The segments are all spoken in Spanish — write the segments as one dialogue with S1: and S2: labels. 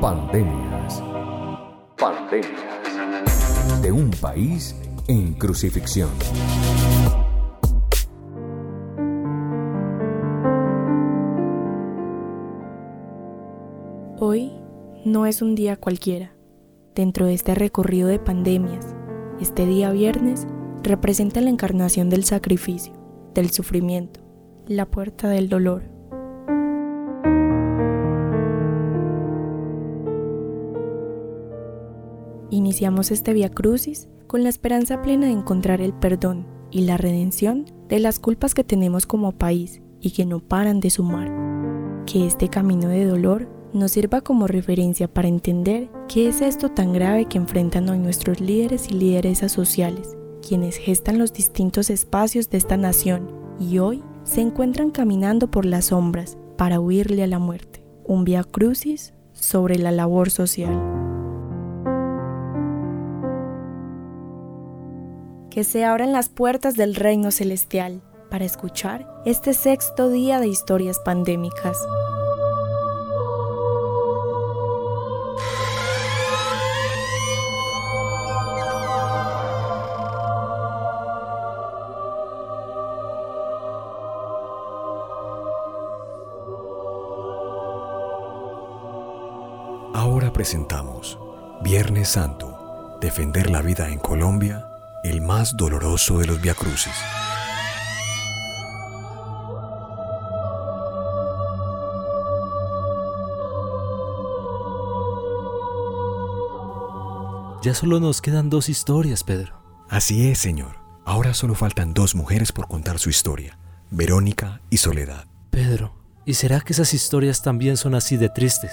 S1: Pandemias. Pandemias. De un país en crucifixión.
S2: Hoy no es un día cualquiera. Dentro de este recorrido de pandemias, este día viernes representa la encarnación del sacrificio, del sufrimiento, la puerta del dolor. Iniciamos este Via Crucis con la esperanza plena de encontrar el perdón y la redención de las culpas que tenemos como país y que no paran de sumar. Que este camino de dolor nos sirva como referencia para entender qué es esto tan grave que enfrentan hoy nuestros líderes y lideresas sociales, quienes gestan los distintos espacios de esta nación y hoy se encuentran caminando por las sombras para huirle a la muerte. Un via crucis sobre la labor social. Que se abran las puertas del reino celestial para escuchar este sexto día de historias pandémicas.
S1: Ahora presentamos Viernes Santo, defender la vida en Colombia, el más doloroso de los viacrucis.
S3: Ya solo nos quedan dos historias, Pedro.
S1: Así es, señor. Ahora solo faltan dos mujeres por contar su historia, Verónica y Soledad.
S3: Pedro, ¿y será que esas historias también son así de tristes?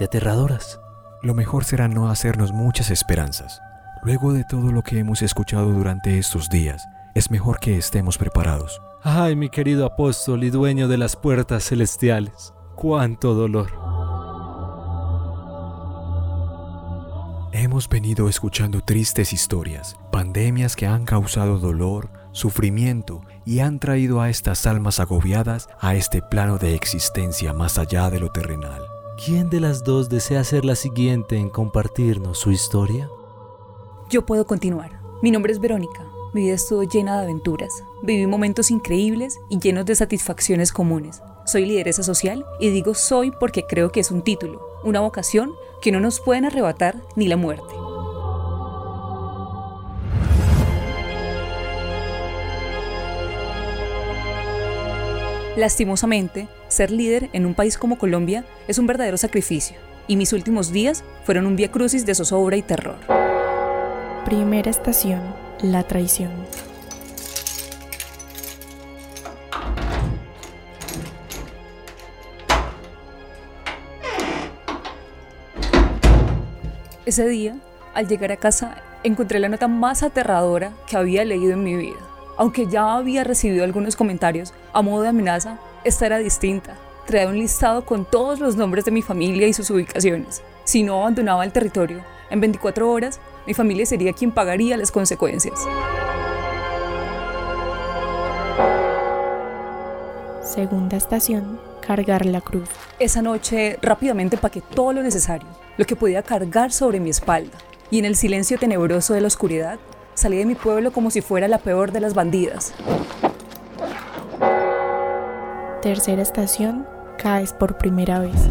S3: de aterradoras.
S1: Lo mejor será no hacernos muchas esperanzas. Luego de todo lo que hemos escuchado durante estos días, es mejor que estemos preparados.
S3: Ay, mi querido apóstol y dueño de las puertas celestiales, cuánto dolor.
S1: Hemos venido escuchando tristes historias, pandemias que han causado dolor, sufrimiento y han traído a estas almas agobiadas a este plano de existencia más allá de lo terrenal.
S3: ¿Quién de las dos desea ser la siguiente en compartirnos su historia?
S4: Yo puedo continuar. Mi nombre es Verónica. Mi vida estuvo llena de aventuras. Viví momentos increíbles y llenos de satisfacciones comunes. Soy lideresa social y digo soy porque creo que es un título, una vocación que no nos pueden arrebatar ni la muerte. Lastimosamente, ser líder en un país como Colombia es un verdadero sacrificio, y mis últimos días fueron un vía crucis de zozobra y terror.
S2: Primera estación, la traición.
S4: Ese día, al llegar a casa, encontré la nota más aterradora que había leído en mi vida. Aunque ya había recibido algunos comentarios a modo de amenaza, esta era distinta. Traía un listado con todos los nombres de mi familia y sus ubicaciones. Si no abandonaba el territorio, en 24 horas, mi familia sería quien pagaría las consecuencias.
S2: Segunda estación, cargar la cruz.
S4: Esa noche rápidamente empaqué todo lo necesario, lo que podía cargar sobre mi espalda, y en el silencio tenebroso de la oscuridad, salí de mi pueblo como si fuera la peor de las bandidas.
S2: Tercera estación, caes por primera vez.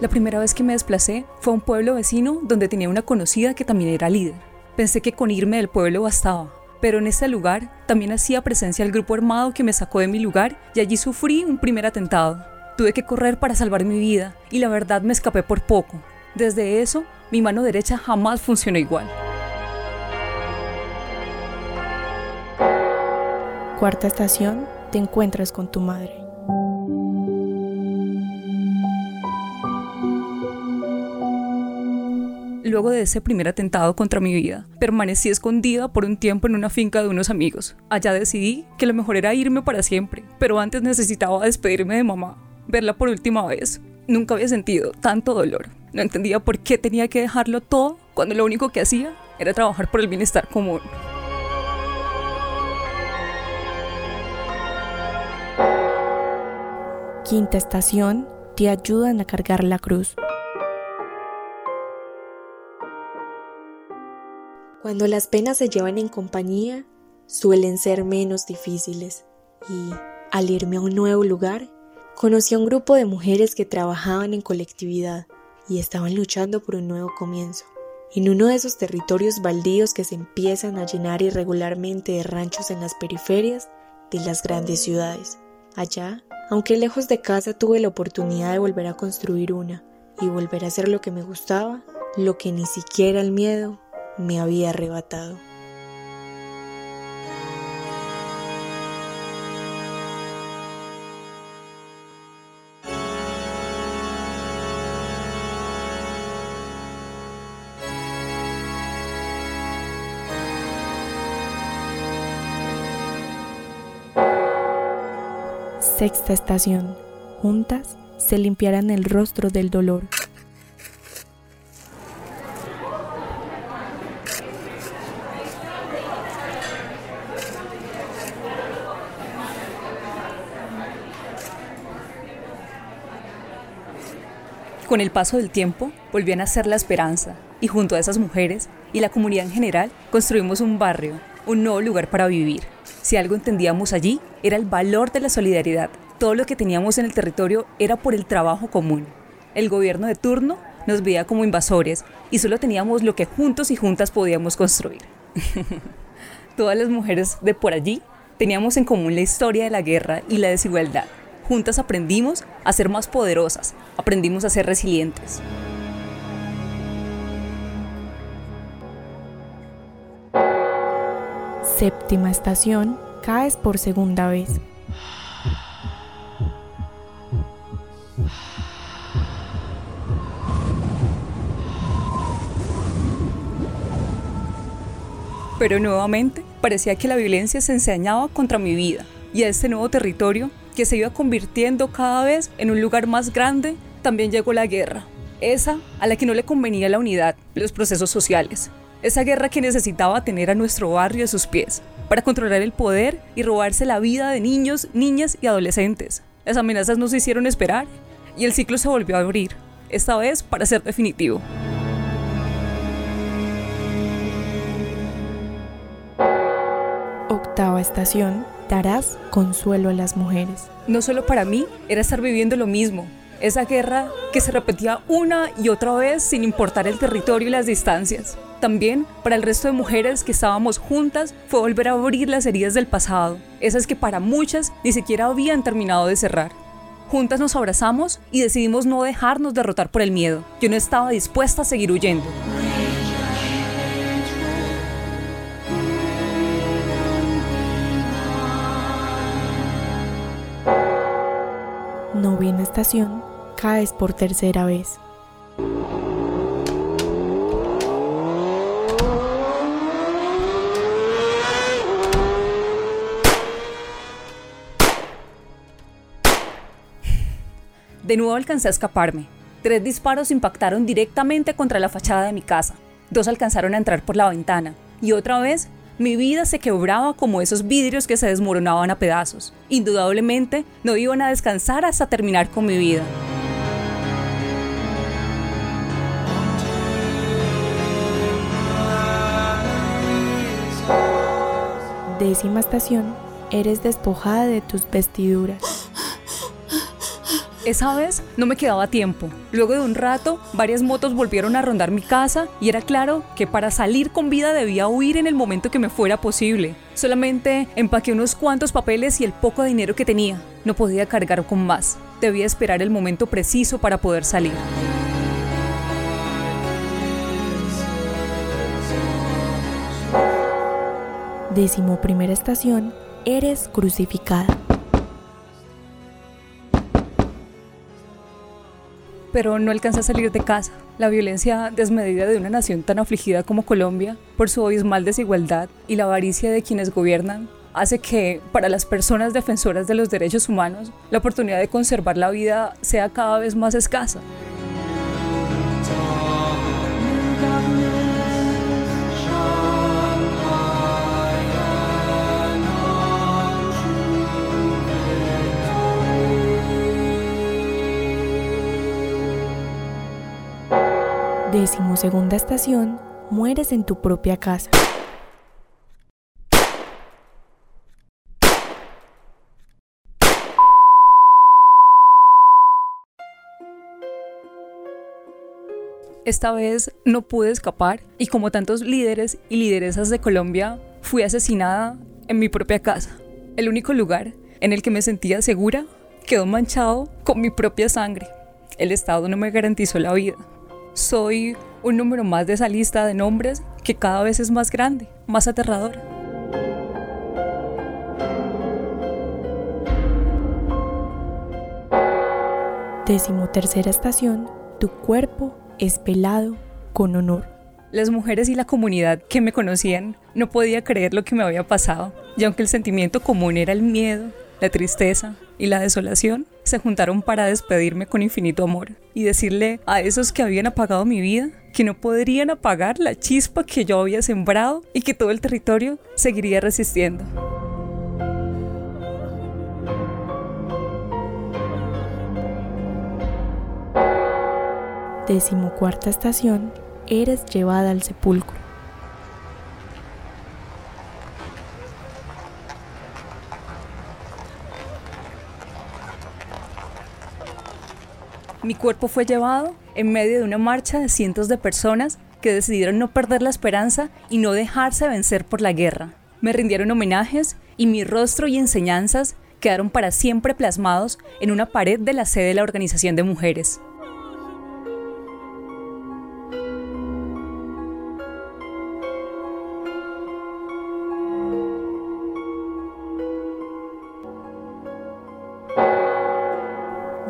S4: La primera vez que me desplacé fue a un pueblo vecino donde tenía una conocida que también era líder. Pensé que con irme del pueblo bastaba, pero en ese lugar también hacía presencia el grupo armado que me sacó de mi lugar y allí sufrí un primer atentado. Tuve que correr para salvar mi vida y la verdad me escapé por poco. Desde eso, mi mano derecha jamás funcionó igual.
S2: Cuarta estación, te encuentras con tu madre.
S4: Luego de ese primer atentado contra mi vida, permanecí escondida por un tiempo en una finca de unos amigos. Allá decidí que lo mejor era irme para siempre, pero antes necesitaba despedirme de mamá, verla por última vez. Nunca había sentido tanto dolor. No entendía por qué tenía que dejarlo todo cuando lo único que hacía era trabajar por el bienestar común.
S2: Quinta estación, te ayudan a cargar la cruz. Cuando las penas se llevan en compañía, suelen ser menos difíciles y, al irme a un nuevo lugar, conocí a un grupo de mujeres que trabajaban en colectividad y estaban luchando por un nuevo comienzo. En uno de esos territorios baldíos que se empiezan a llenar irregularmente de ranchos en las periferias de las grandes ciudades. Allá, aunque lejos de casa tuve la oportunidad de volver a construir una y volver a hacer lo que me gustaba, lo que ni siquiera el miedo me había arrebatado. Sexta estación. Juntas se limpiarán el rostro del dolor.
S4: Con el paso del tiempo, volvió a nacer la esperanza, y junto a esas mujeres y la comunidad en general, construimos un barrio, un nuevo lugar para vivir. Si algo entendíamos allí, era el valor de la solidaridad. Todo lo que teníamos en el territorio era por el trabajo común. El gobierno de turno nos veía como invasores y solo teníamos lo que juntos y juntas podíamos construir. Todas las mujeres de por allí teníamos en común la historia de la guerra y la desigualdad. Juntas aprendimos a ser más poderosas, aprendimos a ser resilientes.
S2: Séptima estación, caes por segunda vez.
S4: Pero nuevamente parecía que la violencia se ensañaba contra mi vida y a este nuevo territorio que se iba convirtiendo cada vez en un lugar más grande, también llegó la guerra. Esa a la que no le convenía la unidad, los procesos sociales, esa guerra que necesitaba tener a nuestro barrio a sus pies, para controlar el poder y robarse la vida de niños, niñas y adolescentes. Las amenazas nos hicieron esperar y el ciclo se volvió a abrir, esta vez para ser definitivo.
S2: Octava estación, darás consuelo a las mujeres.
S4: No solo para mí, era estar viviendo lo mismo, esa guerra que se repetía una y otra vez sin importar el territorio y las distancias. También para el resto de mujeres que estábamos juntas fue volver a abrir las heridas del pasado, esas que para muchas ni siquiera habían terminado de cerrar. Juntas nos abrazamos y decidimos no dejarnos derrotar por el miedo. Yo no estaba dispuesta a seguir huyendo.
S2: Estación, caes por tercera vez.
S4: De nuevo alcancé a escaparme. Tres disparos impactaron directamente contra la fachada de mi casa. Dos alcanzaron a entrar por la ventana. Y otra vez, mi vida se quebraba como esos vidrios que se desmoronaban a pedazos. Indudablemente, no iban a descansar hasta terminar con mi vida.
S2: Décima estación, eres despojada de tus vestiduras.
S4: Esa vez no me quedaba tiempo. Luego de un rato, varias motos volvieron a rondar mi casa y era claro que para salir con vida debía huir en el momento que me fuera posible. Solamente empaqué unos cuantos papeles y el poco dinero que tenía. No podía cargar con más. Debía esperar el momento preciso para poder salir.
S2: Décimo primera estación, eres crucificada.
S4: Pero no alcanza a salir de casa. La violencia desmedida de una nación tan afligida como Colombia, por su abismal desigualdad y la avaricia de quienes gobiernan, hace que para las personas defensoras de los derechos humanos la oportunidad de conservar la vida sea cada vez más escasa.
S2: Décimo segunda estación, mueres en tu propia casa.
S4: Esta vez no pude escapar y como tantos líderes y lideresas de Colombia, fui asesinada en mi propia casa. El único lugar en el que me sentía segura quedó manchado con mi propia sangre. El Estado no me garantizó la vida. Soy un número más de esa lista de nombres que cada vez es más grande, más aterradora.
S2: Décimo tercera estación, tu cuerpo es pelado con honor.
S4: Las mujeres y la comunidad que me conocían no podía creer lo que me había pasado, y aunque el sentimiento común era el miedo, la tristeza y la desolación, se juntaron para despedirme con infinito amor y decirle a esos que habían apagado mi vida que no podrían apagar la chispa que yo había sembrado y que todo el territorio seguiría resistiendo.
S2: Decimocuarta estación, eres llevada al sepulcro.
S4: Mi cuerpo fue llevado en medio de una marcha de cientos de personas que decidieron no perder la esperanza y no dejarse vencer por la guerra. Me rindieron homenajes y mi rostro y enseñanzas quedaron para siempre plasmados en una pared de la sede de la Organización de Mujeres.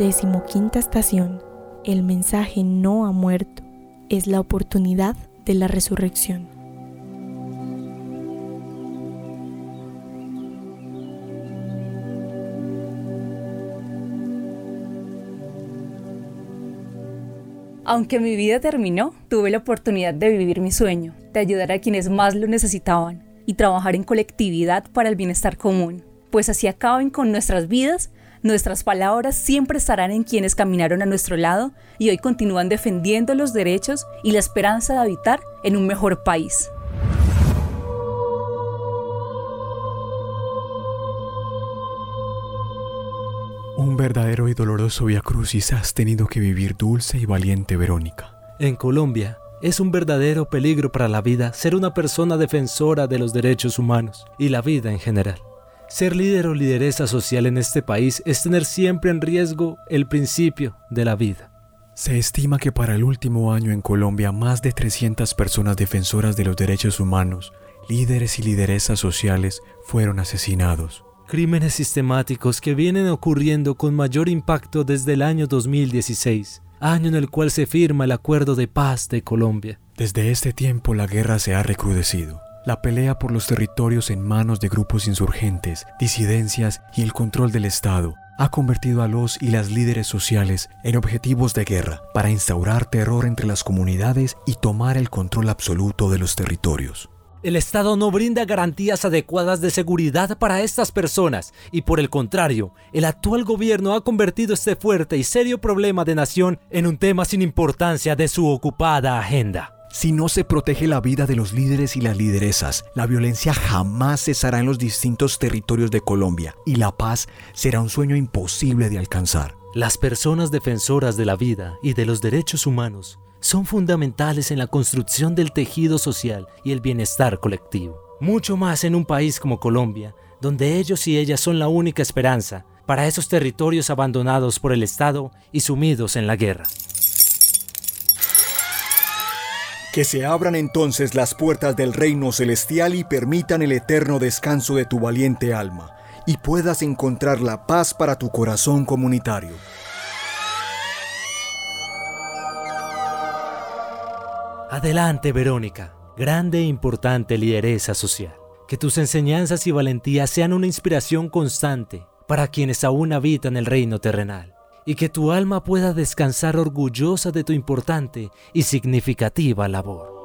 S2: Decimoquinta estación. El mensaje no ha muerto. Es la oportunidad de la resurrección.
S4: Aunque mi vida terminó, tuve la oportunidad de vivir mi sueño, de ayudar a quienes más lo necesitaban y trabajar en colectividad para el bienestar común, pues así acaben con nuestras vidas Nuestras palabras siempre estarán en quienes caminaron a nuestro lado y hoy continúan defendiendo los derechos y la esperanza de habitar en un mejor país.
S1: Un verdadero y doloroso Via Crucis has tenido que vivir dulce y valiente Verónica.
S3: En Colombia, es un verdadero peligro para la vida ser una persona defensora de los derechos humanos y la vida en general. Ser líder o lideresa social en este país es tener siempre en riesgo el principio de la vida.
S1: Se estima que para el último año en Colombia más de 300 personas defensoras de los derechos humanos, líderes y lideresas sociales, fueron asesinados.
S3: Crímenes sistemáticos que vienen ocurriendo con mayor impacto desde el año 2016, año en el cual se firma el Acuerdo de Paz de Colombia.
S1: Desde este tiempo la guerra se ha recrudecido. La pelea por los territorios en manos de grupos insurgentes, disidencias y el control del Estado ha convertido a los y las líderes sociales en objetivos de guerra para instaurar terror entre las comunidades y tomar el control absoluto de los territorios.
S3: El Estado no brinda garantías adecuadas de seguridad para estas personas y por el contrario, el actual gobierno ha convertido este fuerte y serio problema de nación en un tema sin importancia de su ocupada agenda.
S1: Si no se protege la vida de los líderes y las lideresas, la violencia jamás cesará en los distintos territorios de Colombia y la paz será un sueño imposible de alcanzar.
S3: Las personas defensoras de la vida y de los derechos humanos son fundamentales en la construcción del tejido social y el bienestar colectivo. Mucho más en un país como Colombia, donde ellos y ellas son la única esperanza para esos territorios abandonados por el Estado y sumidos en la guerra.
S1: Que se abran entonces las puertas del reino celestial y permitan el eterno descanso de tu valiente alma, y puedas encontrar la paz para tu corazón comunitario.
S3: Adelante, Verónica, grande e importante lideresa social. Que tus enseñanzas y valentía sean una inspiración constante para quienes aún habitan el reino terrenal y que tu alma pueda descansar orgullosa de tu importante y significativa labor.